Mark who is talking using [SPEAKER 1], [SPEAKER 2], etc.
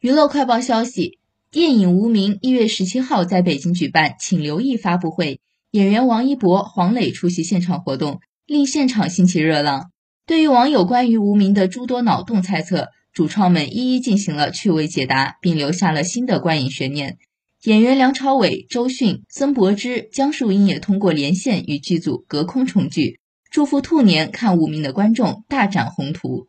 [SPEAKER 1] 娱乐快报消息：电影《无名》一月十七号在北京举办，请留意发布会。演员王一博、黄磊出席现场活动，令现场兴起热浪。对于网友关于《无名》的诸多脑洞猜测，主创们一一进行了趣味解答，并留下了新的观影悬念。演员梁朝伟、周迅、曾柏芝、江疏影也通过连线与剧组隔空重聚，祝福兔年看《无名》的观众大展宏图。